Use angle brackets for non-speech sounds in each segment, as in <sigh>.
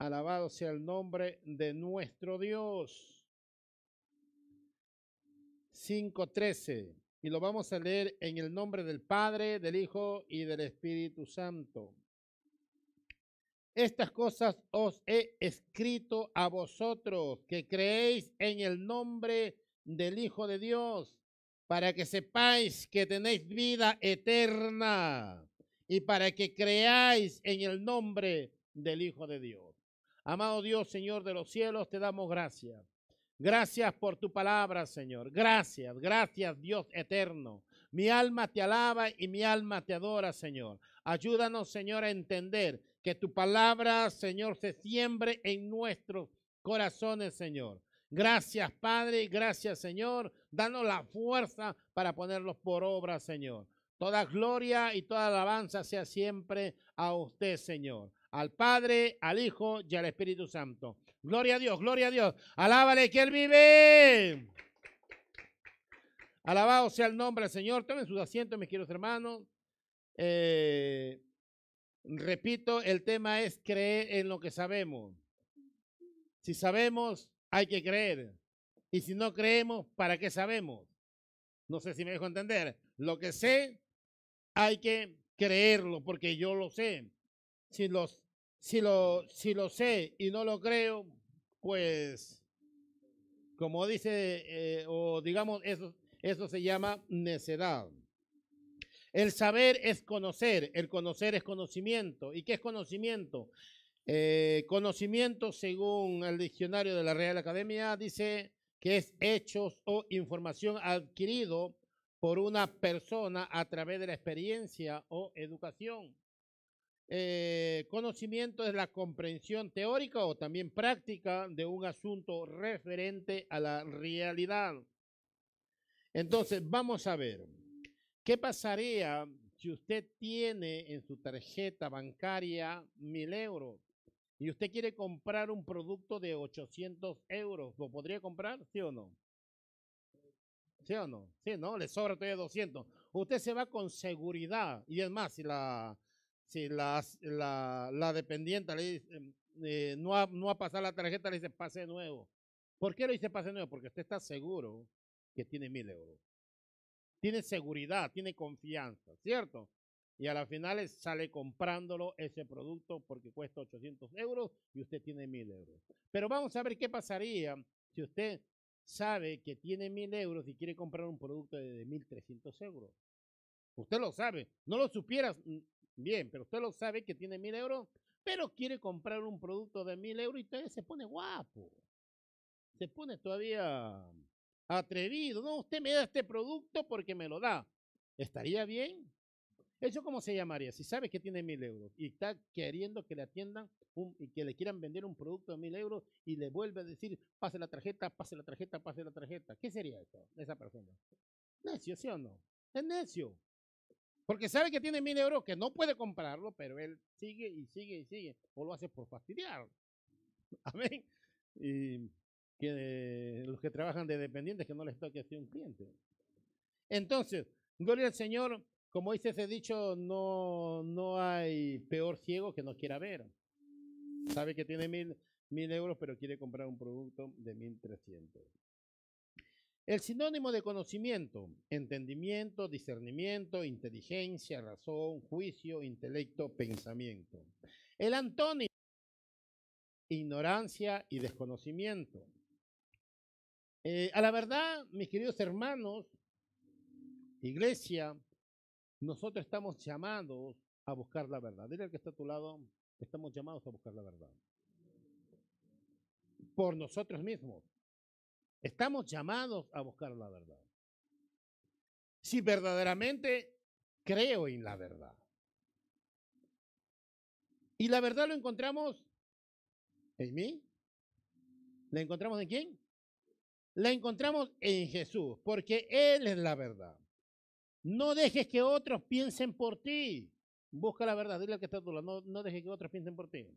Alabado sea el nombre de nuestro Dios. 5.13. Y lo vamos a leer en el nombre del Padre, del Hijo y del Espíritu Santo. Estas cosas os he escrito a vosotros que creéis en el nombre del Hijo de Dios, para que sepáis que tenéis vida eterna y para que creáis en el nombre del Hijo de Dios. Amado Dios, Señor de los cielos, te damos gracias. Gracias por tu palabra, Señor. Gracias, gracias, Dios eterno. Mi alma te alaba y mi alma te adora, Señor. Ayúdanos, Señor, a entender que tu palabra, Señor, se siembre en nuestros corazones, Señor. Gracias, Padre, gracias, Señor. Danos la fuerza para ponerlos por obra, Señor. Toda gloria y toda alabanza sea siempre a usted, Señor al Padre, al Hijo y al Espíritu Santo. Gloria a Dios, gloria a Dios. Alábale que Él vive. Alabado sea el nombre del Señor. Tomen sus asientos, mis queridos hermanos. Eh, repito, el tema es creer en lo que sabemos. Si sabemos, hay que creer. Y si no creemos, ¿para qué sabemos? No sé si me dejo entender. Lo que sé, hay que creerlo porque yo lo sé. Si, los, si, lo, si lo sé y no lo creo, pues, como dice, eh, o digamos, eso, eso se llama necedad. El saber es conocer, el conocer es conocimiento. ¿Y qué es conocimiento? Eh, conocimiento, según el diccionario de la Real Academia, dice que es hechos o información adquirido por una persona a través de la experiencia o educación. Eh, conocimiento es la comprensión teórica o también práctica de un asunto referente a la realidad. Entonces, vamos a ver, ¿qué pasaría si usted tiene en su tarjeta bancaria mil euros y usted quiere comprar un producto de 800 euros? ¿Lo podría comprar? ¿Sí o no? ¿Sí o no? Sí, ¿no? Le sobra todavía 200. Usted se va con seguridad. Y es más, si la si la, la, dependiente le dice, em, eh, no, ha, no pasado la tarjeta, le dice pase nuevo. ¿Por qué le dice pase nuevo? Porque usted está seguro que tiene mil euros. Tiene seguridad, tiene confianza, ¿cierto? Y a la final sale comprándolo ese producto porque cuesta 800 euros y usted tiene mil euros. Pero vamos a ver qué pasaría si usted sabe que tiene mil euros y quiere comprar un producto de 1.300 euros. Usted lo sabe. No lo supieras, Bien, pero usted lo sabe que tiene mil euros, pero quiere comprar un producto de mil euros y todavía se pone guapo. Se pone todavía atrevido. No, usted me da este producto porque me lo da. ¿Estaría bien? ¿Eso cómo se llamaría? Si sabe que tiene mil euros y está queriendo que le atiendan y que le quieran vender un producto de mil euros y le vuelve a decir, pase la tarjeta, pase la tarjeta, pase la tarjeta. ¿Qué sería eso, esa persona? Necio, ¿sí o no? Es necio. Porque sabe que tiene mil euros, que no puede comprarlo, pero él sigue y sigue y sigue. O lo hace por fastidiar. <laughs> Amén. Y que los que trabajan de dependientes, que no les toque ser un cliente. Entonces, gloria al Señor, como dice ese dicho, no, no hay peor ciego que no quiera ver. Sabe que tiene mil, mil euros, pero quiere comprar un producto de mil trescientos. El sinónimo de conocimiento, entendimiento, discernimiento, inteligencia, razón, juicio, intelecto, pensamiento. El antónimo, ignorancia y desconocimiento. Eh, a la verdad, mis queridos hermanos, iglesia, nosotros estamos llamados a buscar la verdad. Dile al que está a tu lado, estamos llamados a buscar la verdad. Por nosotros mismos. Estamos llamados a buscar la verdad. Si verdaderamente creo en la verdad. Y la verdad lo encontramos en mí. ¿La encontramos en quién? La encontramos en Jesús, porque Él es la verdad. No dejes que otros piensen por ti. Busca la verdad. Dile al que está a. No, no dejes que otros piensen por ti.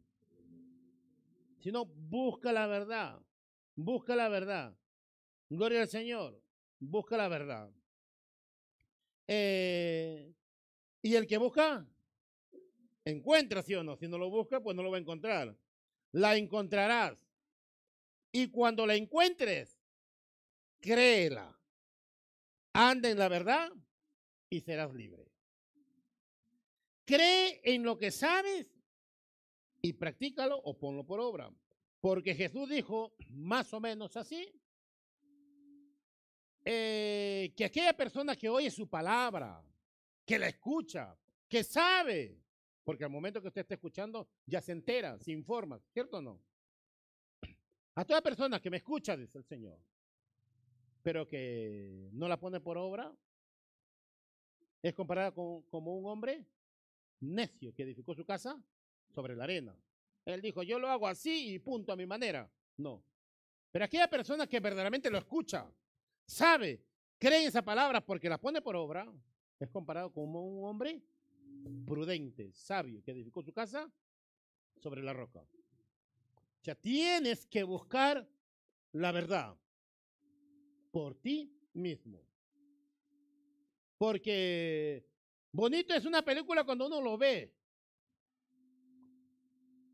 Sino busca la verdad. Busca la verdad. Gloria al Señor. Busca la verdad. Eh, y el que busca, encuentra, ¿sí o no? Si no lo busca, pues no lo va a encontrar. la encontrarás. Y cuando la encuentres, créela. Anda en la verdad y serás libre. Cree en lo que sabes y practícalo o ponlo por obra. Porque Jesús dijo más o menos así, eh, que aquella persona que oye su palabra, que la escucha, que sabe, porque al momento que usted está escuchando ya se entera, se informa, ¿cierto o no? A toda persona que me escucha, dice el Señor, pero que no la pone por obra, es comparada con, como un hombre necio que edificó su casa sobre la arena. Él dijo, yo lo hago así y punto a mi manera. No. Pero aquella persona que verdaderamente lo escucha, sabe, cree en esa palabra porque la pone por obra, es comparado como un hombre prudente, sabio, que edificó su casa sobre la roca. O sea, tienes que buscar la verdad por ti mismo. Porque bonito es una película cuando uno lo ve.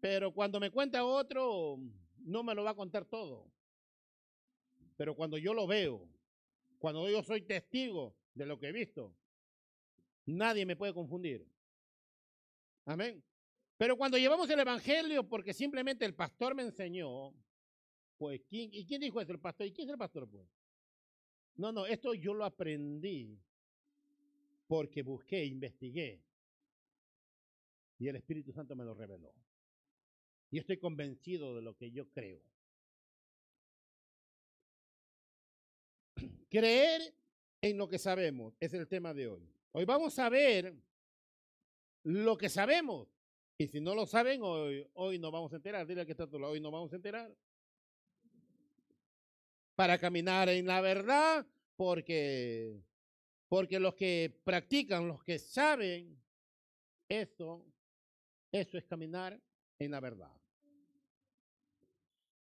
Pero cuando me cuenta otro, no me lo va a contar todo. Pero cuando yo lo veo, cuando yo soy testigo de lo que he visto, nadie me puede confundir. Amén. Pero cuando llevamos el Evangelio, porque simplemente el pastor me enseñó, pues, ¿quién, ¿y quién dijo eso? El pastor. ¿Y quién es el pastor? Pues? No, no, esto yo lo aprendí porque busqué, investigué. Y el Espíritu Santo me lo reveló. Y estoy convencido de lo que yo creo. Creer en lo que sabemos es el tema de hoy. Hoy vamos a ver lo que sabemos. Y si no lo saben, hoy, hoy nos vamos a enterar. Dile que está todo hoy nos vamos a enterar. Para caminar en la verdad, porque, porque los que practican, los que saben, eso, eso es caminar en la verdad.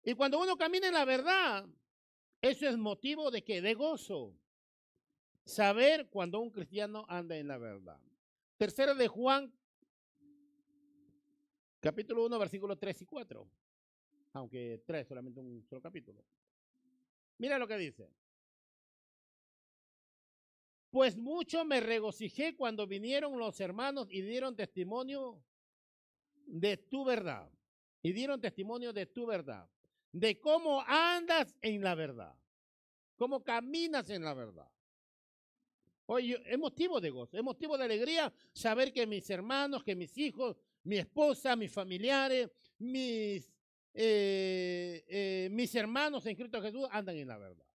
Y cuando uno camina en la verdad, eso es motivo de que de gozo. Saber cuando un cristiano anda en la verdad. Tercero de Juan, capítulo 1, versículos 3 y 4. Aunque 3, solamente un solo capítulo. Mira lo que dice. Pues mucho me regocijé cuando vinieron los hermanos y dieron testimonio de tu verdad. Y dieron testimonio de tu verdad. De cómo andas en la verdad. Cómo caminas en la verdad. Oye, es motivo de gozo, es motivo de alegría saber que mis hermanos, que mis hijos, mi esposa, mis familiares, mis, eh, eh, mis hermanos en Cristo Jesús andan en la verdad.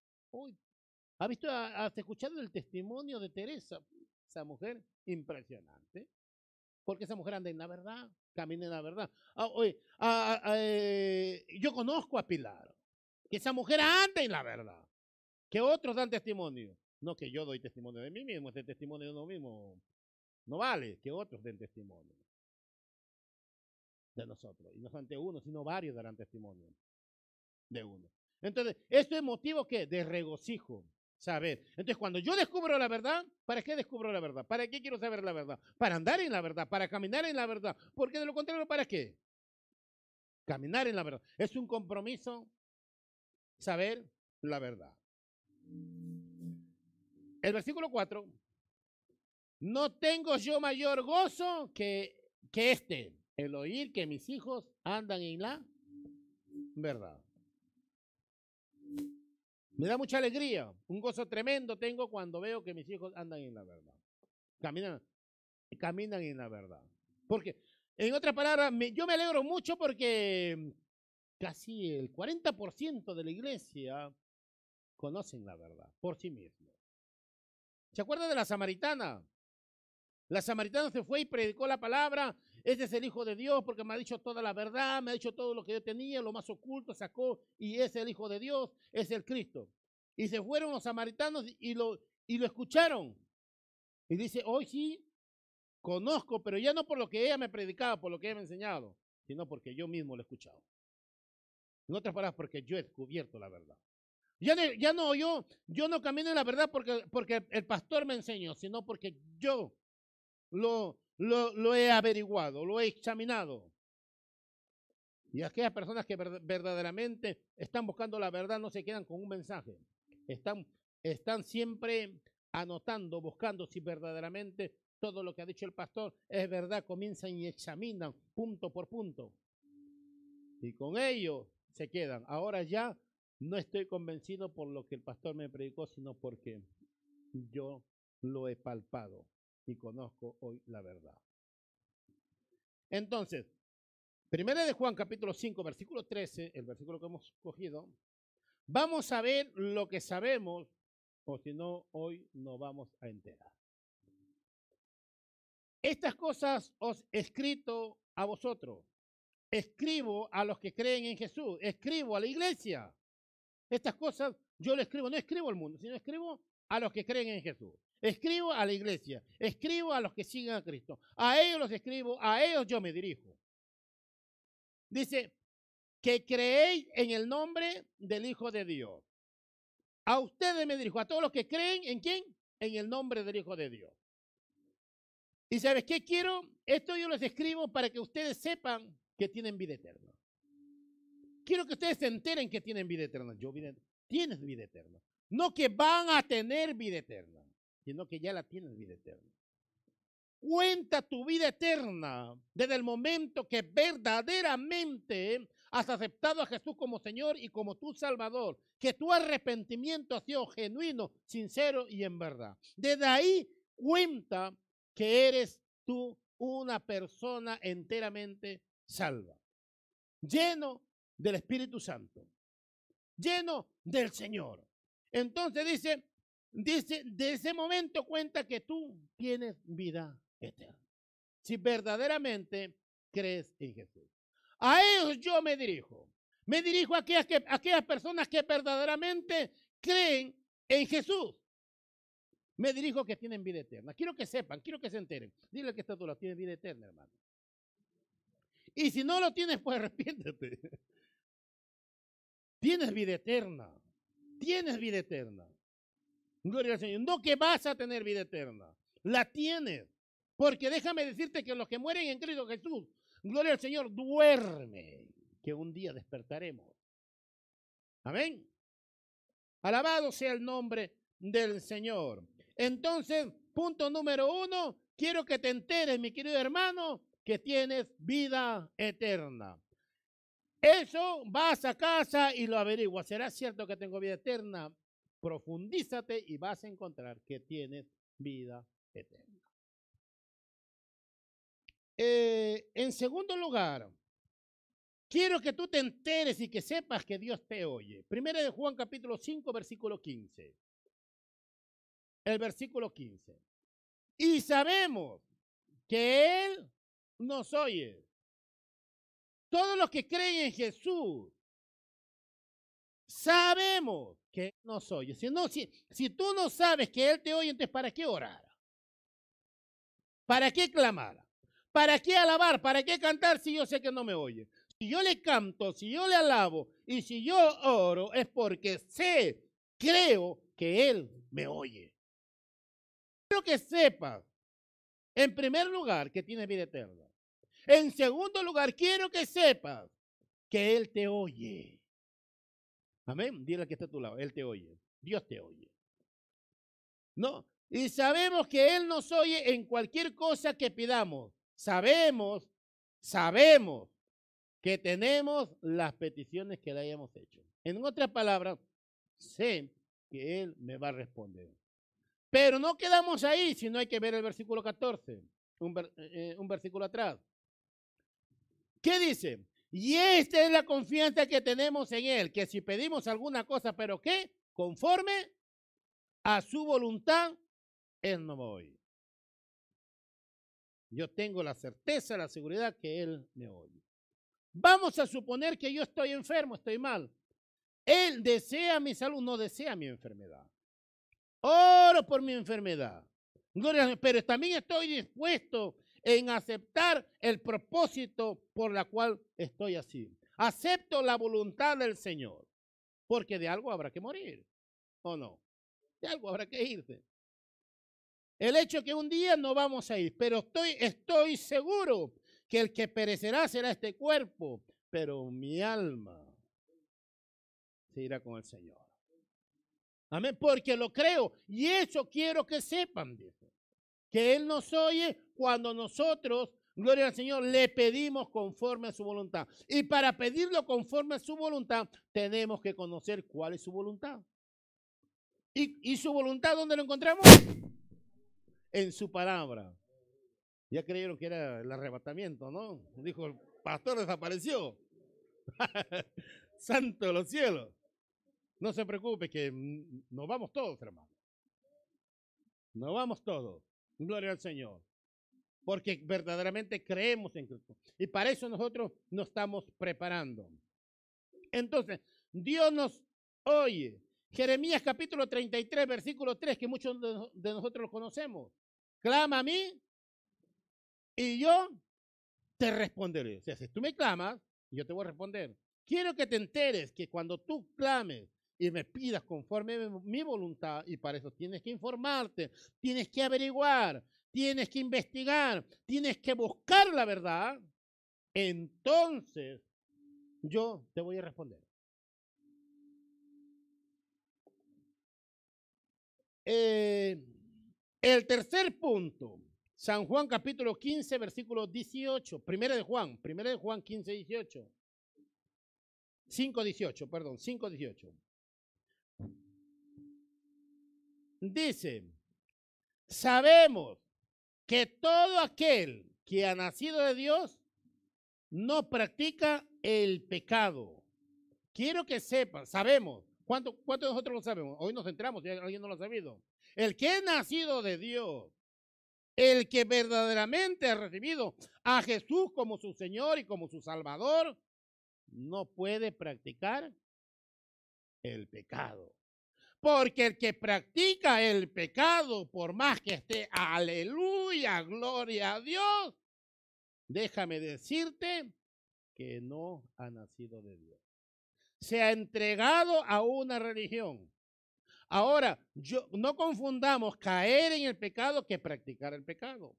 ¿Ha visto, has escuchado el testimonio de Teresa? Esa mujer impresionante. Porque esa mujer anda en la verdad, camina en la verdad. Ah, ah, ah, eh, yo conozco a Pilar, que esa mujer anda en la verdad, que otros dan testimonio. No que yo doy testimonio de mí mismo, ese testimonio de uno mismo no vale, que otros den testimonio de nosotros. Y no solamente uno, sino varios darán testimonio de uno. Entonces, esto es motivo que de regocijo, Entonces, cuando yo descubro la verdad, ¿para qué descubro la verdad? ¿Para qué quiero saber la verdad? Para andar en la verdad, para caminar en la verdad. Porque de lo contrario, ¿para qué? Caminar en la verdad. Es un compromiso saber la verdad. El versículo 4. No tengo yo mayor gozo que, que este, el oír que mis hijos andan en la verdad. Me da mucha alegría, un gozo tremendo tengo cuando veo que mis hijos andan en la verdad. Caminan, caminan en la verdad. Porque, en otras palabras, yo me alegro mucho porque casi el 40% de la iglesia conocen la verdad por sí mismos. ¿Se acuerda de la samaritana? La samaritana se fue y predicó la palabra. Este es el Hijo de Dios porque me ha dicho toda la verdad, me ha dicho todo lo que yo tenía, lo más oculto sacó y es el Hijo de Dios, es el Cristo. Y se fueron los samaritanos y lo, y lo escucharon. Y dice, hoy sí, conozco, pero ya no por lo que ella me predicaba, por lo que ella me enseñado, sino porque yo mismo lo he escuchado. En otras palabras, porque yo he descubierto la verdad. Ya, no, yo, yo no camino en la verdad porque, porque el pastor me enseñó, sino porque yo lo, lo, he averiguado, lo he examinado. Y aquellas personas que verdaderamente están buscando la verdad no se quedan con un mensaje. Están, están siempre anotando, buscando si verdaderamente todo lo que ha dicho el pastor es verdad. Comienzan y examinan punto por punto. Y con ello se quedan. Ahora ya no estoy convencido por lo que el pastor me predicó, sino porque yo lo he palpado y conozco hoy la verdad. Entonces, Primera de Juan capítulo 5, versículo 13, el versículo que hemos cogido, vamos a ver lo que sabemos, o si no, hoy no vamos a enterar. Estas cosas os he escrito a vosotros, escribo a los que creen en Jesús, escribo a la iglesia. Estas cosas yo le escribo, no escribo al mundo, sino escribo a los que creen en Jesús. Escribo a la iglesia, escribo a los que siguen a Cristo. A ellos los escribo, a ellos yo me dirijo. Dice, que creéis en el nombre del Hijo de Dios. A ustedes me dirijo, a todos los que creen en quién? En el nombre del Hijo de Dios. Y sabes qué quiero? Esto yo les escribo para que ustedes sepan que tienen vida eterna. Quiero que ustedes se enteren que tienen vida eterna. Yo vida, tienes vida eterna. No que van a tener vida eterna, sino que ya la tienes vida eterna. Cuenta tu vida eterna desde el momento que verdaderamente has aceptado a Jesús como Señor y como tu Salvador, que tu arrepentimiento ha sido genuino, sincero y en verdad. Desde ahí cuenta que eres tú una persona enteramente salva, lleno del Espíritu Santo, lleno del Señor. Entonces dice, dice, de ese momento cuenta que tú tienes vida eterno. Si verdaderamente crees en Jesús. A ellos yo me dirijo. Me dirijo a aquellas, que, aquellas personas que verdaderamente creen en Jesús. Me dirijo que tienen vida eterna. Quiero que sepan, quiero que se enteren. Dile que esta tú la tienes vida eterna, hermano. Y si no lo tienes, pues <laughs> arrepiéntete. Tienes vida eterna. Tienes vida eterna. Gloria al Señor. No que vas a tener vida eterna. La tienes. Porque déjame decirte que los que mueren en Cristo Jesús, gloria al Señor, duerme, que un día despertaremos. Amén. Alabado sea el nombre del Señor. Entonces, punto número uno, quiero que te enteres, mi querido hermano, que tienes vida eterna. Eso vas a casa y lo averiguas. ¿Será cierto que tengo vida eterna? Profundízate y vas a encontrar que tienes vida eterna. Eh, en segundo lugar, quiero que tú te enteres y que sepas que Dios te oye. Primera de Juan capítulo 5, versículo 15. El versículo 15. Y sabemos que Él nos oye. Todos los que creen en Jesús, sabemos que Él nos oye. Si, no, si, si tú no sabes que Él te oye, entonces ¿para qué orar? ¿Para qué clamar? ¿Para qué alabar? ¿Para qué cantar si yo sé que no me oye? Si yo le canto, si yo le alabo y si yo oro es porque sé, creo que Él me oye. Quiero que sepas, en primer lugar, que tiene vida eterna. En segundo lugar, quiero que sepas que Él te oye. Amén. Dile que está a tu lado. Él te oye. Dios te oye. No. Y sabemos que Él nos oye en cualquier cosa que pidamos sabemos, sabemos que tenemos las peticiones que le hayamos hecho. En otras palabras, sé que Él me va a responder. Pero no quedamos ahí, sino hay que ver el versículo 14, un, eh, un versículo atrás. ¿Qué dice? Y esta es la confianza que tenemos en Él, que si pedimos alguna cosa, pero ¿qué? Conforme a su voluntad, Él no a oír. Yo tengo la certeza, la seguridad que Él me oye. Vamos a suponer que yo estoy enfermo, estoy mal. Él desea mi salud, no desea mi enfermedad. Oro por mi enfermedad. Pero también estoy dispuesto en aceptar el propósito por la cual estoy así. Acepto la voluntad del Señor, porque de algo habrá que morir, ¿o no? De algo habrá que irse. El hecho que un día no vamos a ir, pero estoy, estoy seguro que el que perecerá será este cuerpo, pero mi alma se irá con el Señor. Amén, porque lo creo. Y eso quiero que sepan, dice. Que Él nos oye cuando nosotros, gloria al Señor, le pedimos conforme a su voluntad. Y para pedirlo conforme a su voluntad, tenemos que conocer cuál es su voluntad. ¿Y, su voluntad dónde lo encontramos? En su palabra. Ya creyeron que era el arrebatamiento, ¿no? Dijo, el pastor desapareció. <laughs> Santo de los cielos. No se preocupe que nos vamos todos, hermano. Nos vamos todos. Gloria al Señor. Porque verdaderamente creemos en Cristo. Y para eso nosotros nos estamos preparando. Entonces, Dios nos oye. Jeremías capítulo 33, versículo 3, que muchos de nosotros lo conocemos. Clama a mí y yo te responderé. O sea, si tú me clamas, yo te voy a responder. Quiero que te enteres que cuando tú clames y me pidas conforme mi voluntad, y para eso tienes que informarte, tienes que averiguar, tienes que investigar, tienes que buscar la verdad, entonces yo te voy a responder. Eh, el tercer punto, San Juan capítulo 15, versículo 18, primera de Juan, primera de Juan 15, 18. 5, 18, perdón, 5, 18. Dice, sabemos que todo aquel que ha nacido de Dios no practica el pecado. Quiero que sepan, sabemos. ¿Cuánto, ¿Cuántos de nosotros lo sabemos? Hoy nos entramos, si alguien no lo ha sabido. El que ha nacido de Dios, el que verdaderamente ha recibido a Jesús como su Señor y como su Salvador, no puede practicar el pecado. Porque el que practica el pecado, por más que esté, aleluya, gloria a Dios, déjame decirte que no ha nacido de Dios. Se ha entregado a una religión. Ahora, yo, no confundamos caer en el pecado que practicar el pecado.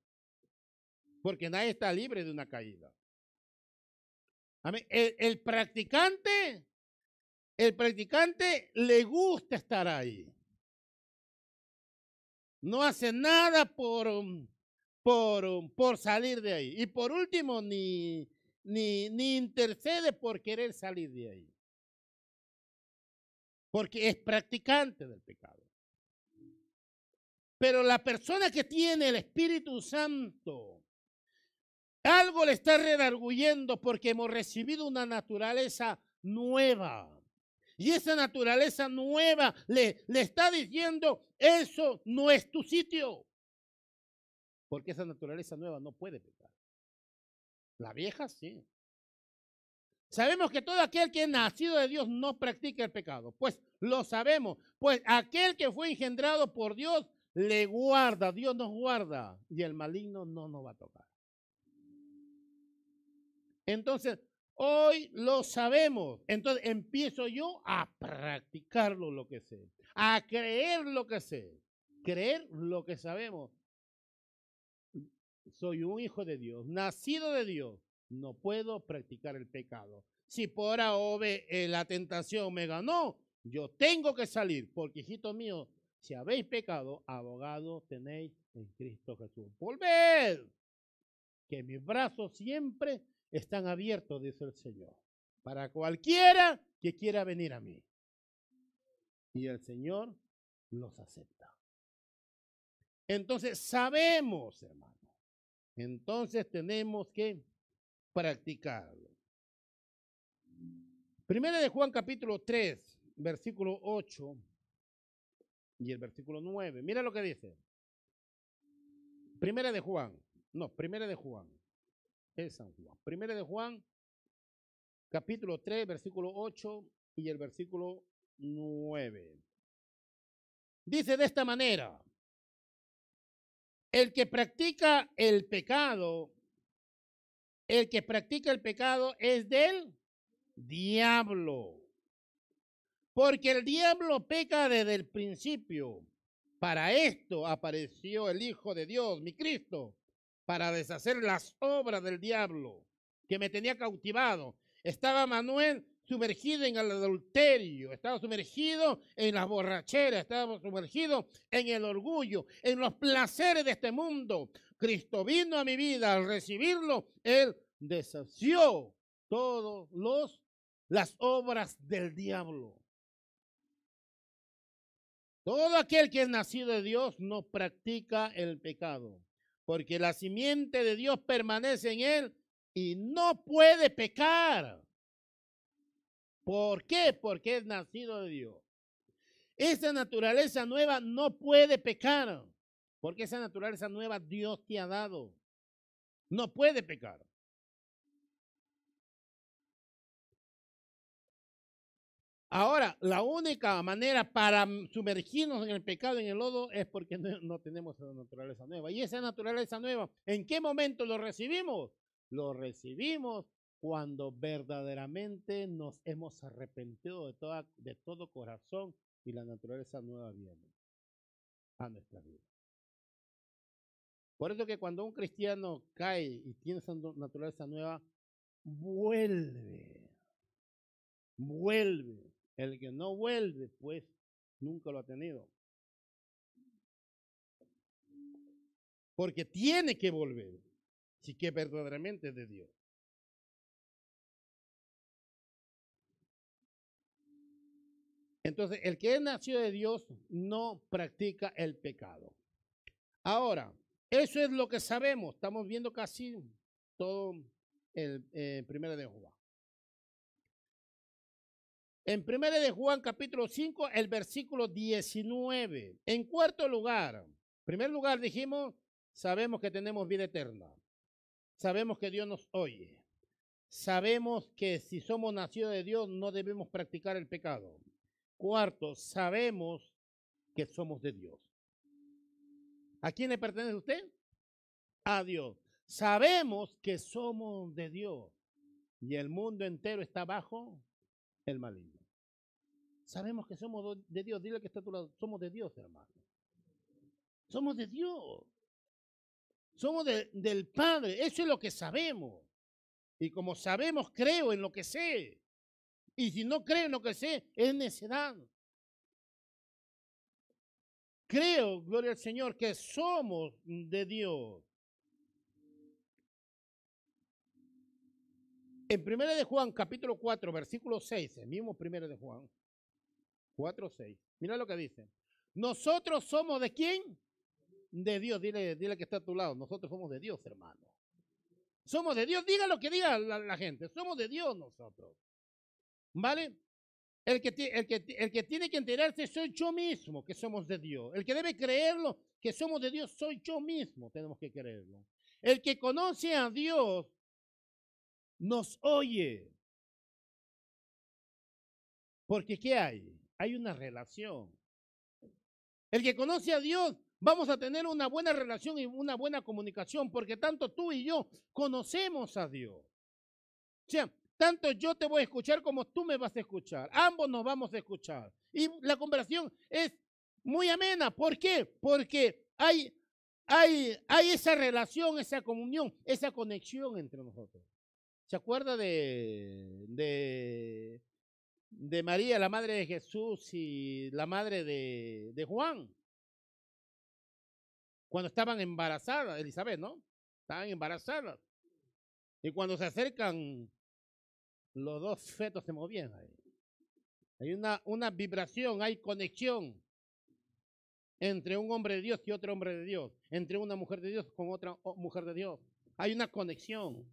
Porque nadie está libre de una caída. El, el practicante el practicante le gusta estar ahí. No hace nada por, por, por salir de ahí. Y por último, ni, ni, ni intercede por querer salir de ahí. Porque es practicante del pecado. Pero la persona que tiene el Espíritu Santo, algo le está redarguyendo porque hemos recibido una naturaleza nueva. Y esa naturaleza nueva le, le está diciendo, eso no es tu sitio. Porque esa naturaleza nueva no puede pecar. La vieja sí. Sabemos que todo aquel que es nacido de Dios no practica el pecado. Pues lo sabemos. Pues aquel que fue engendrado por Dios le guarda, Dios nos guarda y el maligno no nos va a tocar. Entonces, Hoy lo sabemos. Entonces empiezo yo a practicarlo lo que sé, a creer lo que sé, creer lo que sabemos. Soy un hijo de Dios, nacido de Dios. No puedo practicar el pecado. Si por ahora eh, la tentación me ganó, yo tengo que salir, porque hijito mío, si habéis pecado, abogado tenéis en Cristo Jesús. Volved, que mis brazos siempre están abiertos, dice el Señor, para cualquiera que quiera venir a mí. Y el Señor los acepta. Entonces sabemos, hermano. Entonces tenemos que practicarlo. Primera de Juan capítulo 3, versículo 8 y el versículo 9. Mira lo que dice. Primera de Juan. No, primera de Juan es San Juan. Primera de Juan, capítulo 3, versículo 8 y el versículo 9. Dice de esta manera, el que practica el pecado, el que practica el pecado es del diablo. Porque el diablo peca desde el principio. Para esto apareció el Hijo de Dios, mi Cristo, para deshacer las obras del diablo que me tenía cautivado. Estaba Manuel sumergido en el adulterio, estaba sumergido en las borracheras, estaba sumergido en el orgullo, en los placeres de este mundo. Cristo vino a mi vida al recibirlo, Él deshació todos los las obras del diablo. Todo aquel que es nacido de Dios no practica el pecado, porque la simiente de Dios permanece en él y no puede pecar. ¿Por qué? Porque es nacido de Dios. Esa naturaleza nueva no puede pecar, porque esa naturaleza nueva Dios te ha dado. No puede pecar. Ahora, la única manera para sumergirnos en el pecado, en el lodo, es porque no, tenemos esa naturaleza nueva. Y esa naturaleza nueva, ¿en qué momento lo recibimos? Lo recibimos cuando verdaderamente nos hemos arrepentido de, toda, de todo corazón y la naturaleza nueva viene a nuestra vida. Por eso que cuando un cristiano cae y tiene esa naturaleza nueva, vuelve, vuelve. El que no vuelve, pues nunca lo ha tenido. Porque tiene que volver, si que verdaderamente es de Dios. Entonces, el que es nacido de Dios no practica el pecado. Ahora, eso es lo que sabemos. Estamos viendo casi todo el eh, primero de Juan. En primero de Juan capítulo 5, el versículo 19. En cuarto lugar, primer lugar dijimos, sabemos que tenemos vida eterna. Sabemos que Dios nos oye. Sabemos que si somos nacidos de Dios no debemos practicar el pecado. Cuarto, sabemos que somos de Dios. ¿A quién le pertenece usted? A Dios. Sabemos que somos de Dios y el mundo entero está bajo el maligno. Sabemos que somos de Dios. Dile que está a tu lado. Somos de Dios, hermano. Somos de Dios. Somos del Padre. Eso es lo que sabemos. Y como sabemos, creo en lo que sé. Y si no creo en lo que sé, es necedad. Creo, gloria al Señor, que somos de Dios. En 1 de Juan, capítulo 4, versículo 6, el mismo 1 de Juan 4, 6. Mira lo que dice. Nosotros somos de quién? De Dios. Dile, dile que está a tu lado. Nosotros somos de Dios, hermano. Somos de Dios. Diga lo que diga la gente. Somos de Dios nosotros. ¿Vale? El que, el, que, el que tiene que enterarse soy yo mismo que somos de Dios. El que debe creerlo que somos de Dios soy yo mismo. Tenemos que creerlo. El que conoce a Dios nos oye. Porque ¿qué hay? Hay una relación. El que conoce a Dios, vamos a tener una buena relación y una buena comunicación, porque tanto tú y yo conocemos a Dios. O sea, tanto yo te voy a escuchar como tú me vas a escuchar. Ambos nos vamos a escuchar. Y la conversación es muy amena. ¿Por qué? Porque hay, hay, hay esa relación, esa comunión, esa conexión entre nosotros. ¿Se acuerda de, de, María, la madre de Jesús, y la madre de, de Juan? Cuando estaban embarazadas, Elizabeth, ¿no? Estaban embarazadas. Y cuando se acercan los dos fetos se movían ahí. Hay una, una vibración, hay conexión entre un hombre de Dios y otro hombre de Dios, entre una mujer de Dios con otra mujer de Dios. Hay una conexión.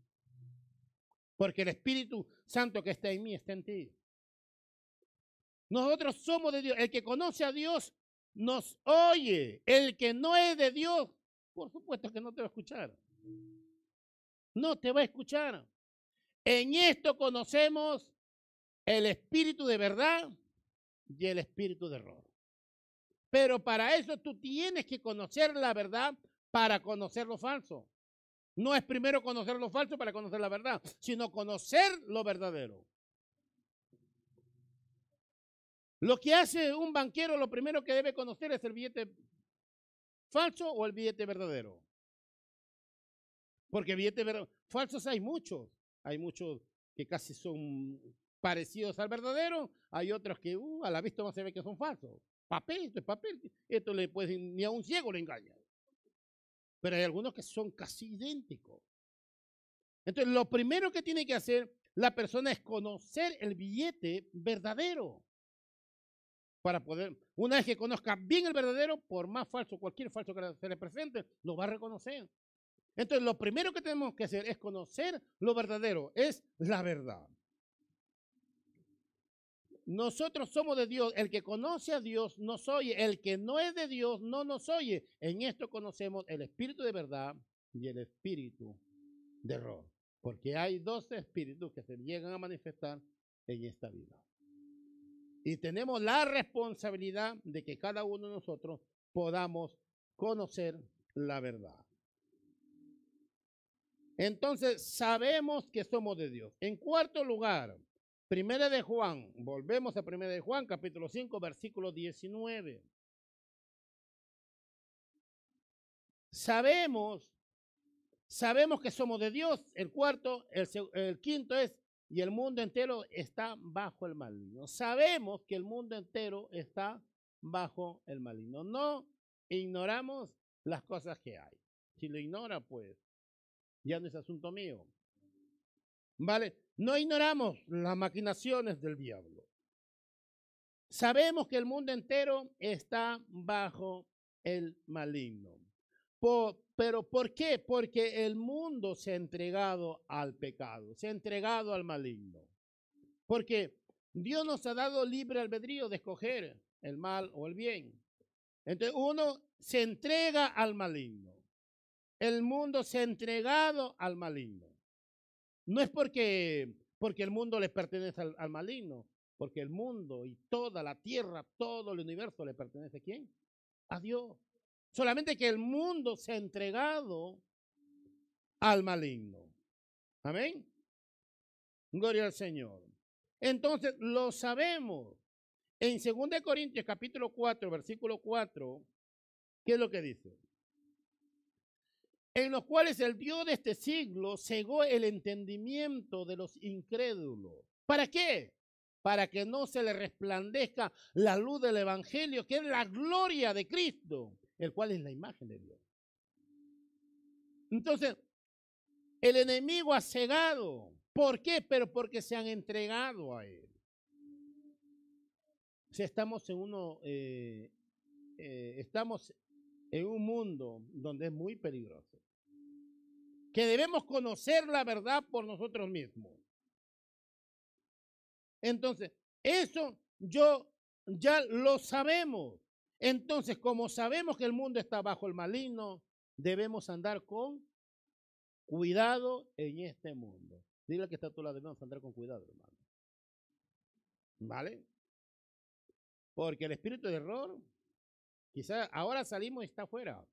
Porque el Espíritu Santo que está en mí está en ti. Nosotros somos de Dios. El que conoce a Dios nos oye. El que no es de Dios, por supuesto que no te va a escuchar. No te va a escuchar. En esto conocemos el espíritu de verdad y el espíritu de error. Pero para eso tú tienes que conocer la verdad para conocer lo falso. No es primero conocer lo falso para conocer la verdad, sino conocer lo verdadero. Lo que hace un banquero, lo primero que debe conocer es el billete falso o el billete verdadero. Porque billetes falsos hay muchos. Hay muchos que casi son parecidos al verdadero, hay otros que uh, a la vista no se ve que son falsos. Papel, esto es papel. Esto le puede, ni a un ciego le engaña. Pero hay algunos que son casi idénticos. Entonces, lo primero que tiene que hacer la persona es conocer el billete verdadero. Para poder, una vez que conozca bien el verdadero, por más falso, cualquier falso que se le presente, lo va a reconocer. Entonces, lo primero que tenemos que hacer es conocer lo verdadero, es la verdad. Nosotros somos de Dios. El que conoce a Dios nos oye. El que no es de Dios no nos oye. En esto conocemos el espíritu de verdad y el espíritu de error. Porque hay dos espíritus que se llegan a manifestar en esta vida. Y tenemos la responsabilidad de que cada uno de nosotros podamos conocer la verdad. Entonces sabemos que somos de Dios. En cuarto lugar, Primera de Juan, volvemos a Primera de Juan, capítulo 5, versículo 19. Sabemos, sabemos que somos de Dios. El cuarto, el, el quinto es, y el mundo entero está bajo el maligno. Sabemos que el mundo entero está bajo el maligno. No ignoramos las cosas que hay. Si lo ignora, pues ya no es asunto mío. ¿Vale? No ignoramos las maquinaciones del diablo. Sabemos que el mundo entero está bajo el maligno. pero ¿por qué? Porque el mundo se ha entregado al pecado, se ha entregado al maligno. Porque Dios nos ha dado libre albedrío de escoger el mal o el bien. Entonces uno se entrega al maligno. El mundo se ha entregado al maligno. No es porque, porque el mundo le pertenece al, maligno, porque el mundo y toda la tierra, todo el universo le pertenece a quién? A Dios. Solamente que el mundo se ha entregado al maligno. Amén. Gloria al Señor. Entonces, lo sabemos. En 2 Corintios capítulo 4, versículo 4, ¿qué es lo que dice? En los cuales el Dios de este siglo cegó el entendimiento de los incrédulos. ¿Para qué? Para que no se le resplandezca la luz del Evangelio, que es la gloria de Cristo, el cual es la imagen de Dios. Entonces, el enemigo ha cegado. ¿Por qué? Pero porque se han entregado a él. Si estamos en uno, eh, eh, estamos en un mundo donde es muy peligroso. Que debemos conocer la verdad por nosotros mismos. Entonces, eso yo ya lo sabemos. Entonces, como sabemos que el mundo está bajo el maligno, debemos andar con cuidado en este mundo. Dile que está a tu lado, debemos andar con cuidado, hermano. ¿Vale? Porque el espíritu de error Quizás ahora salimos y está afuera.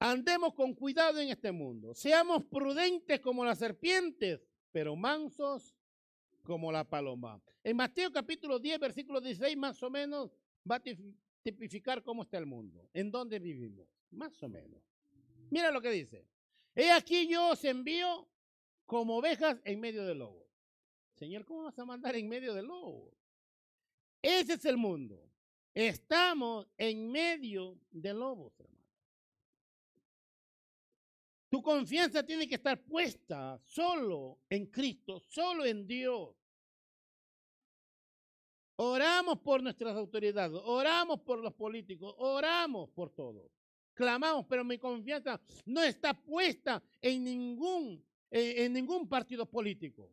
Andemos con cuidado en este mundo. Seamos prudentes como las serpientes, pero mansos como la paloma. En Mateo capítulo 10, versículo 16, más o menos, va a tipificar cómo está el mundo, en dónde vivimos, más o menos. Mira lo que dice. He aquí yo os envío como ovejas en medio del lobo. Señor, ¿cómo vas a mandar en medio del lobo? Ese es el mundo. Estamos en medio de lobos, hermano. Tu confianza tiene que estar puesta solo en Cristo, solo en Dios. Oramos por nuestras autoridades, oramos por los políticos, oramos por todos. Clamamos, pero mi confianza no está puesta en ningún, en ningún partido político.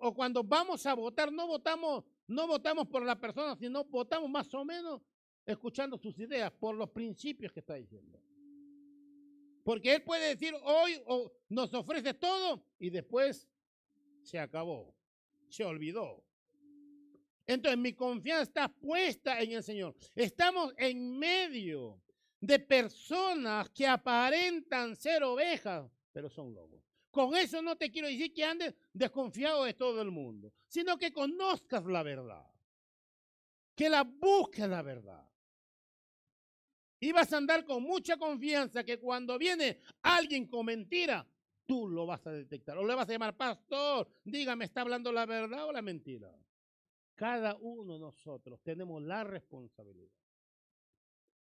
O cuando vamos a votar, no votamos, no votamos por la persona, sino votamos más o menos escuchando sus ideas, por los principios que está diciendo. Porque él puede decir hoy nos ofrece todo y después se acabó, se olvidó. Entonces mi confianza está puesta en el Señor. Estamos en medio de personas que aparentan ser ovejas, pero son lobos. Con eso no te quiero decir que andes desconfiado de todo el mundo, sino que conozcas la verdad, que la busques la verdad. Y vas a andar con mucha confianza que cuando viene alguien con mentira, tú lo vas a detectar. O le vas a llamar, pastor, dígame, ¿está hablando la verdad o la mentira? Cada uno de nosotros tenemos la responsabilidad.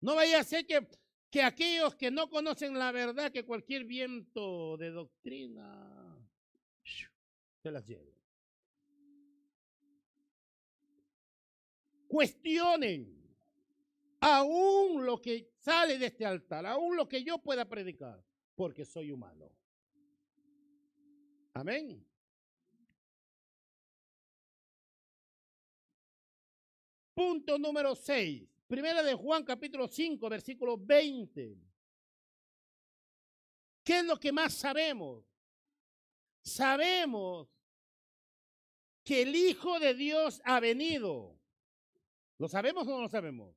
No vaya a ser que, que aquellos que no conocen la verdad, que cualquier viento de doctrina se las lleve. Cuestionen aún lo que sale de este altar, aún lo que yo pueda predicar, porque soy humano. Amén. Punto número 6. Primera de Juan capítulo 5, versículo 20. ¿Qué es lo que más sabemos? Sabemos que el Hijo de Dios ha venido. ¿Lo sabemos o no lo sabemos?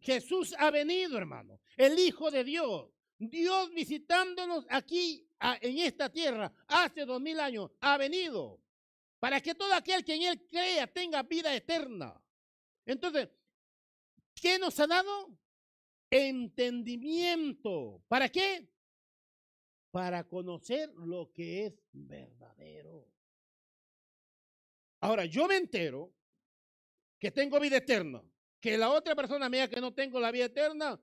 Jesús ha venido, hermano. El Hijo de Dios. Dios visitándonos aquí en esta tierra hace dos mil años ha venido para que todo aquel que en Él crea tenga vida eterna. Entonces, ¿qué nos ha dado? Entendimiento. ¿Para qué? Para conocer lo que es verdadero. Ahora, yo me entero que tengo vida eterna. Que la otra persona me diga que no tengo la vida eterna,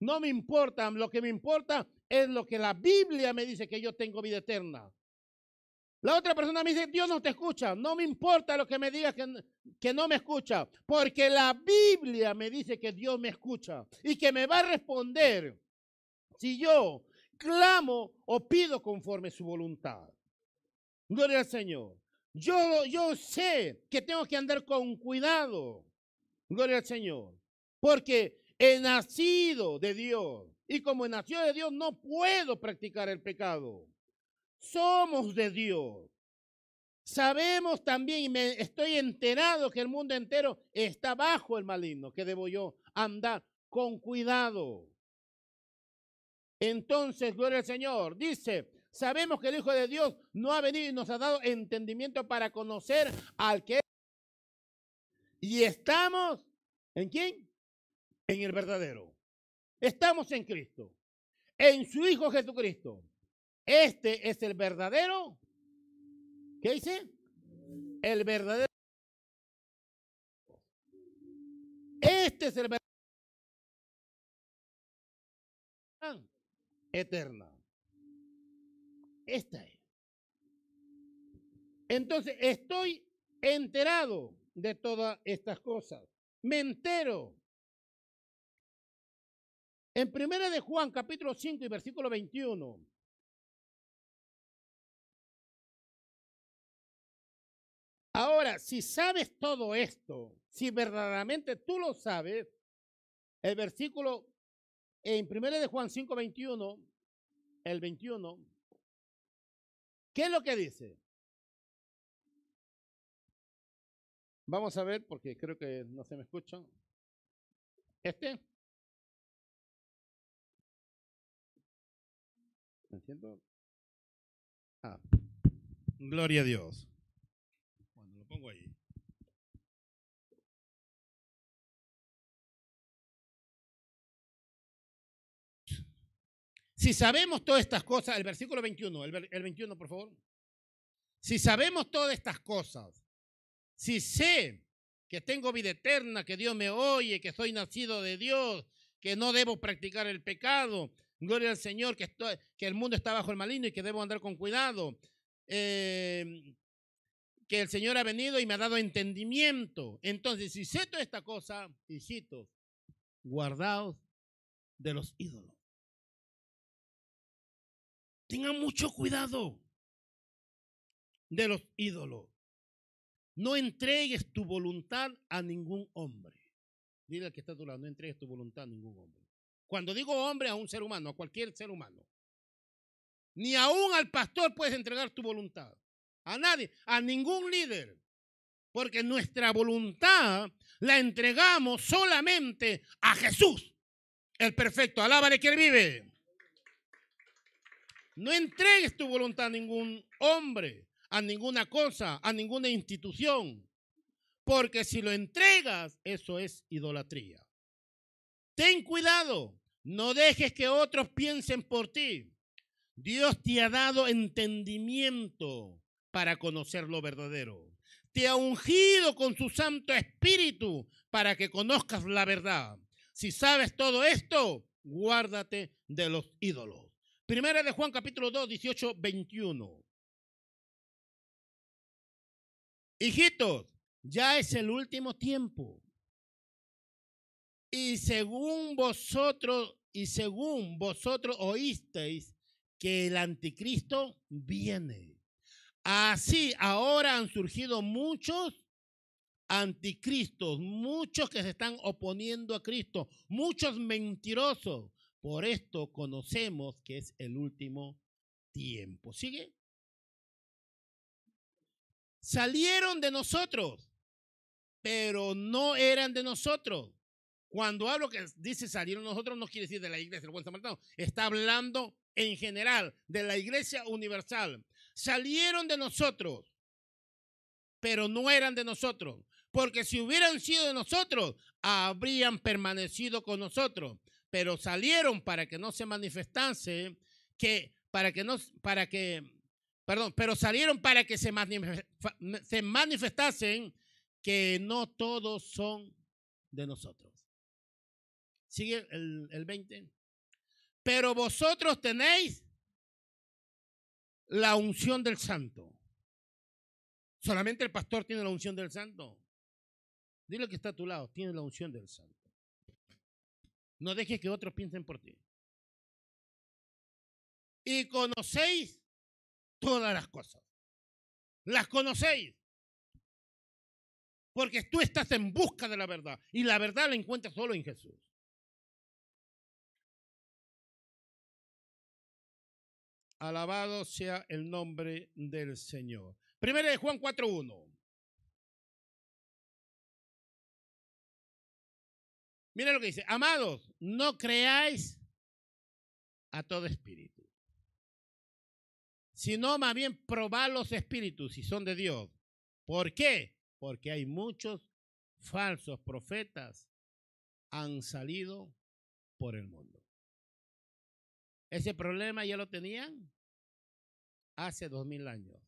no me importa. Lo que me importa es lo que la Biblia me dice que yo tengo vida eterna. La otra persona me dice, Dios no te escucha. No me importa lo que me digas que, no me escucha. Porque la Biblia me dice que Dios me escucha y que me va a responder si yo clamo o pido conforme su voluntad. Gloria al Señor. Yo, yo sé que tengo que andar con cuidado. Gloria al Señor. Porque he nacido de Dios. Y como he nacido de Dios, no puedo practicar el pecado. Somos de Dios. Sabemos también, y me estoy enterado que el mundo entero está bajo el maligno, que debo yo andar con cuidado. Entonces, gloria al Señor, dice, sabemos que el Hijo de Dios no ha venido y nos ha dado entendimiento para conocer al que y estamos, ¿en quién? En el verdadero. Estamos en Cristo, en su Hijo Jesucristo. Este es el verdadero. ¿Qué dice? El verdadero. Este es el verdadero. Eterna. Esta es. Entonces, estoy enterado de todas estas cosas. Me entero. En primera de Juan, capítulo 5 y versículo 21. Ahora, si sabes todo esto, si verdaderamente tú lo sabes, el versículo en primera de Juan 5, 21, el 21, ¿qué es lo que dice? Vamos a ver, porque creo que no se me escucha. Este. ¿Entiendo? Ah. Gloria a Dios. Si sabemos todas estas cosas, el versículo 21, el, el 21 por favor. Si sabemos todas estas cosas, si sé que tengo vida eterna, que Dios me oye, que soy nacido de Dios, que no debo practicar el pecado, gloria al Señor, que, el mundo está bajo el maligno y que debo andar con cuidado, eh, que el Señor ha venido y me ha dado entendimiento. Entonces, si sé toda esta cosa, hijitos, guardaos de los ídolos. Tengan mucho cuidado de los ídolos. No entregues tu voluntad a ningún hombre. Dile al que está a tu lado, no entregues tu voluntad a ningún hombre. Cuando digo hombre, a un ser humano, a cualquier ser humano. Ni aún al pastor puedes entregar tu voluntad. A nadie, a ningún líder. Porque nuestra voluntad la entregamos solamente a Jesús, el perfecto. Alábale que él vive. No entregues tu voluntad a ningún hombre a ninguna cosa, a ninguna institución. Porque si lo entregas, eso es idolatría. Ten cuidado. No dejes que otros piensen por ti. Dios te ha dado entendimiento para conocer lo verdadero. Te ha ungido con su Santo Espíritu para que conozcas la verdad. Si sabes todo esto, guárdate de los ídolos. Primera de Juan capítulo 2, 18, 21. Hijitos, ya es el último tiempo. Y según vosotros, y según vosotros oísteis que el anticristo viene. Así ahora han surgido muchos anticristos, muchos que se están oponiendo a Cristo, muchos mentirosos. Por esto conocemos que es el último tiempo. ¿Sigue? Salieron de nosotros, pero no eran de nosotros. Cuando hablo que dice salieron nosotros, no quiere decir de la iglesia del buen samaritano. Está hablando en general de la iglesia universal. Salieron de nosotros, pero no eran de nosotros. Porque si hubieran sido de nosotros, habrían permanecido con nosotros. Pero salieron para que no se manifestase, que para que no, para que, perdón, pero salieron para que se, se manifestasen que no todos son de nosotros. Sigue el, el 20. Pero vosotros tenéis la unción del santo. Solamente el pastor tiene la unción del santo. Dile que está a tu lado, tiene la unción del santo. No dejes que otros piensen por ti. Y conocéis todas las cosas. Las conocéis. Porque tú estás en busca de la verdad. Y la verdad la encuentras solo en Jesús. Alabado sea el nombre del Señor. Primero de Juan 4.1. Mira lo que dice. Amados, no creáis a todo espíritu. Sino más bien probad los espíritus si son de Dios. ¿Por qué? Porque hay muchos falsos profetas han salido por el mundo. Ese problema ya lo tenían hace dos mil años.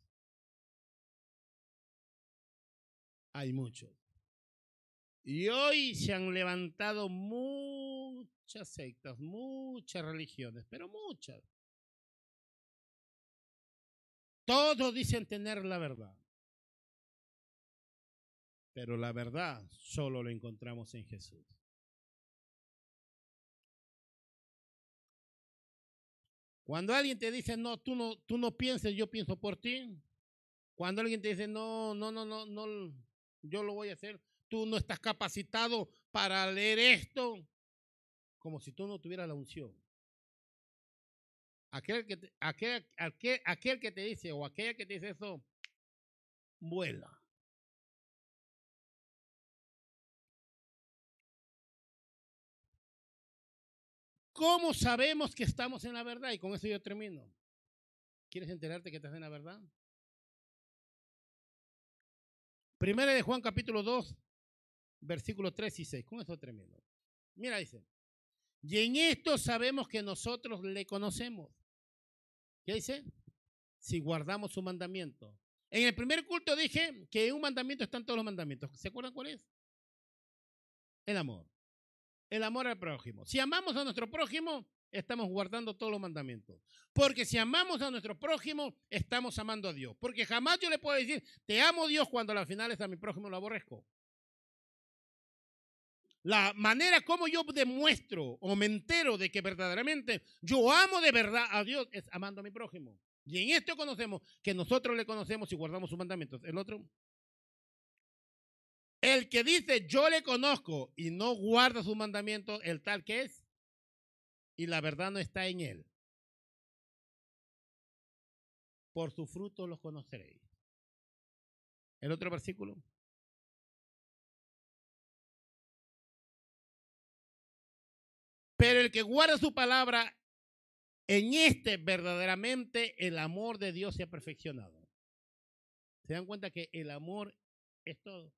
Hay muchos. Y hoy se han levantado muchas sectas, muchas religiones, pero muchas. Todos dicen tener la verdad. Pero la verdad solo la encontramos en Jesús. Cuando alguien te dice, no, tú no, tú no pienses, yo pienso por ti. Cuando alguien te dice, no, no, no, no, no, yo lo voy a hacer, tú no estás capacitado para leer esto, como si tú no tuvieras la unción. Aquel que, te, aquel, aquel, aquel que te dice o aquella que te dice eso, vuela. ¿Cómo sabemos que estamos en la verdad? Y con eso yo termino. ¿Quieres enterarte que estás en la verdad? Primera de Juan capítulo 2, versículos 3 y 6. Con eso termino. Mira, dice. Y en esto sabemos que nosotros le conocemos. ¿Qué dice? Si guardamos su mandamiento. En el primer culto dije que en un mandamiento están todos los mandamientos. ¿Se acuerdan cuál es? El amor el amor al prójimo. Si amamos a nuestro prójimo, estamos guardando todos los mandamientos. Porque si amamos a nuestro prójimo, estamos amando a Dios. Porque jamás yo le puedo decir, te amo Dios cuando al final es a mi prójimo lo aborrezco. La manera como yo demuestro o me entero de que verdaderamente yo amo de verdad a Dios es amando a mi prójimo. Y en esto conocemos que nosotros le conocemos y guardamos sus mandamientos. El otro, el que dice yo le conozco y no guarda sus mandamientos, el tal que es, y la verdad no está en él. Por su fruto los conoceréis. El otro versículo. Pero el que guarda su palabra, en este verdaderamente el amor de Dios se ha perfeccionado. ¿Se dan cuenta que el amor es todo?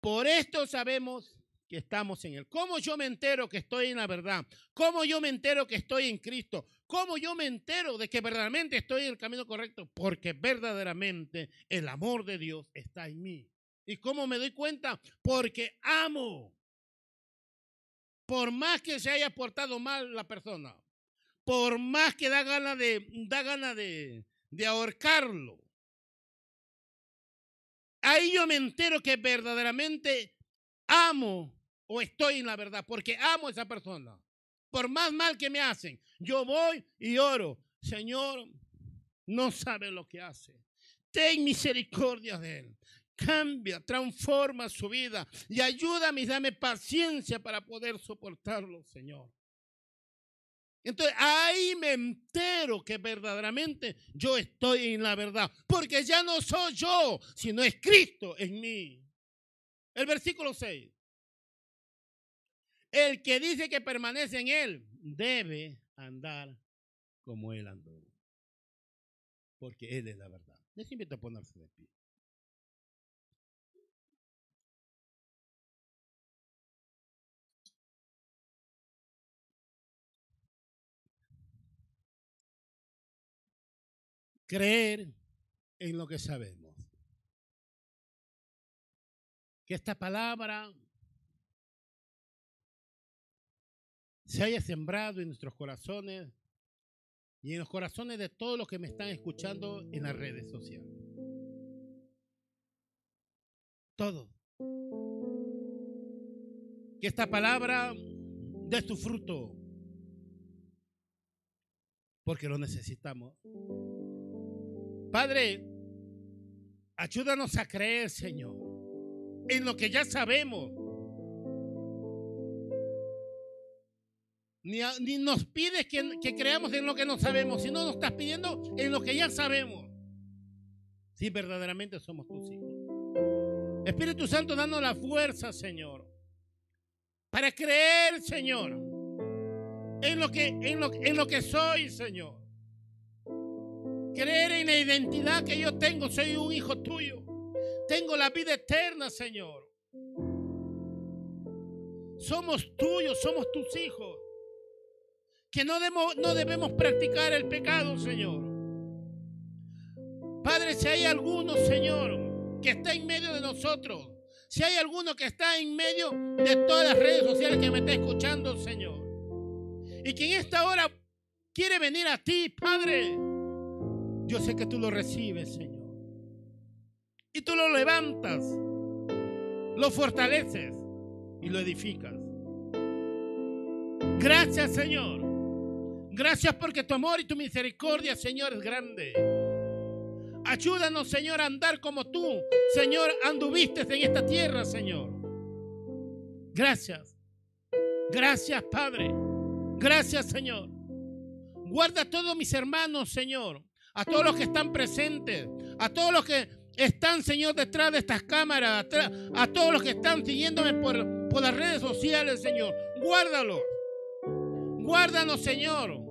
Por esto sabemos que estamos en Él. ¿Cómo yo me entero que estoy en la verdad? ¿Cómo yo me entero que estoy en Cristo? ¿Cómo yo me entero de que verdaderamente estoy en el camino correcto? Porque verdaderamente el amor de Dios está en mí. ¿Y cómo me doy cuenta? Porque amo. Por más que se haya portado mal la persona, por más que da gana de, da de, de ahorcarlo, ahí yo me entero que verdaderamente amo o estoy en la verdad, porque amo a esa persona. Por más mal que me hacen, yo voy y oro. Señor, no sabe lo que hace. Ten misericordia de él. Cambia, transforma su vida y ayúdame y dame paciencia para poder soportarlo, Señor. Entonces ahí me entero que verdaderamente yo estoy en la verdad, porque ya no soy yo, sino es Cristo en mí. El versículo 6. El que dice que permanece en él debe andar como él andó. Porque él es la verdad. Les invito a ponerse de pie. Creer en lo que sabemos. Que esta palabra se haya sembrado en nuestros corazones y en los corazones de todos los que me están escuchando en las redes sociales. Todo. Que esta palabra dé su fruto, porque lo necesitamos. Padre, ayúdanos a creer, Señor, en lo que ya sabemos Ni, nos pides que, creamos en lo que no sabemos, sino nos estás pidiendo en lo que ya sabemos. Si verdaderamente somos tus hijos. Espíritu Santo, danos la fuerza, Señor, para creer, Señor, en lo que, en lo, en lo que soy, Señor. Creer en la identidad que yo tengo, soy un hijo tuyo. Tengo la vida eterna, Señor. Somos tuyos, somos tus hijos que no debemos, no debemos practicar el pecado, Señor. Padre, si hay alguno, Señor, que está en medio de nosotros, si hay alguno que está en medio de todas las redes sociales que me está escuchando, Señor, y que en esta hora quiere venir a ti, Padre, yo sé que tú lo recibes, Señor. Y tú lo levantas, lo fortaleces y lo edificas. Gracias, Señor. Gracias porque tu amor y tu misericordia, Señor, es grande. Ayúdanos, Señor, a andar como tú, Señor, anduviste en esta tierra, Señor. Gracias. Gracias, Padre. Gracias, Señor. Guarda a todos mis hermanos, Señor. A todos los que están presentes. A todos los que están, Señor, detrás de estas cámaras. A todos los que están siguiéndome por, por las redes sociales, Señor. Guárdalos. Guárdanos, Señor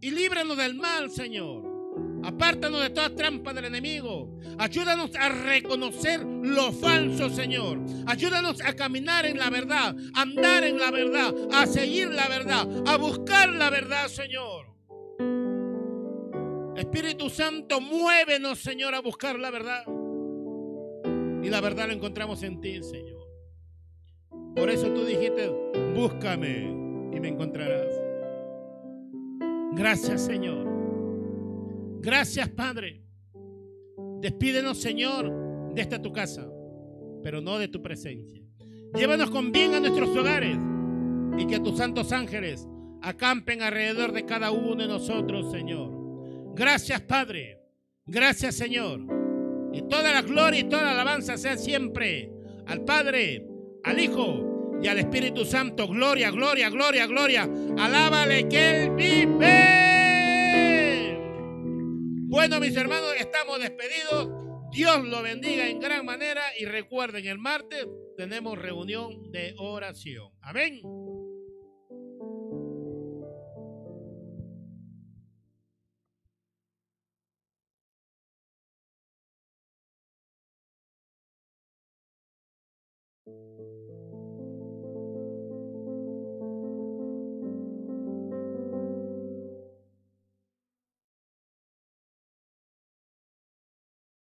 y líbranos del mal, Señor. Apártanos de toda trampa del enemigo. Ayúdanos a reconocer lo falso, Señor. Ayúdanos a caminar en la verdad, a andar en la verdad, a seguir la verdad, a buscar la verdad, Señor. Espíritu Santo, muévenos, Señor, a buscar la verdad. Y la verdad la encontramos en ti, Señor. Por eso tú dijiste, búscame y me encontrarás. Gracias, Señor. Gracias, Padre. Despídenos, Señor, de esta tu casa, pero no de tu presencia. Llévanos con bien a nuestros hogares y que tus santos ángeles acampen alrededor de cada uno de nosotros, Señor. Gracias, Padre. Gracias, Señor. Y toda la gloria y toda la alabanza sea siempre al Padre, al Hijo y al Espíritu Santo. Gloria, gloria, gloria, gloria. Alábale que Él vive. Bueno, mis hermanos, estamos despedidos. Dios lo bendiga en gran manera y recuerden, el martes tenemos reunión de oración. Amén.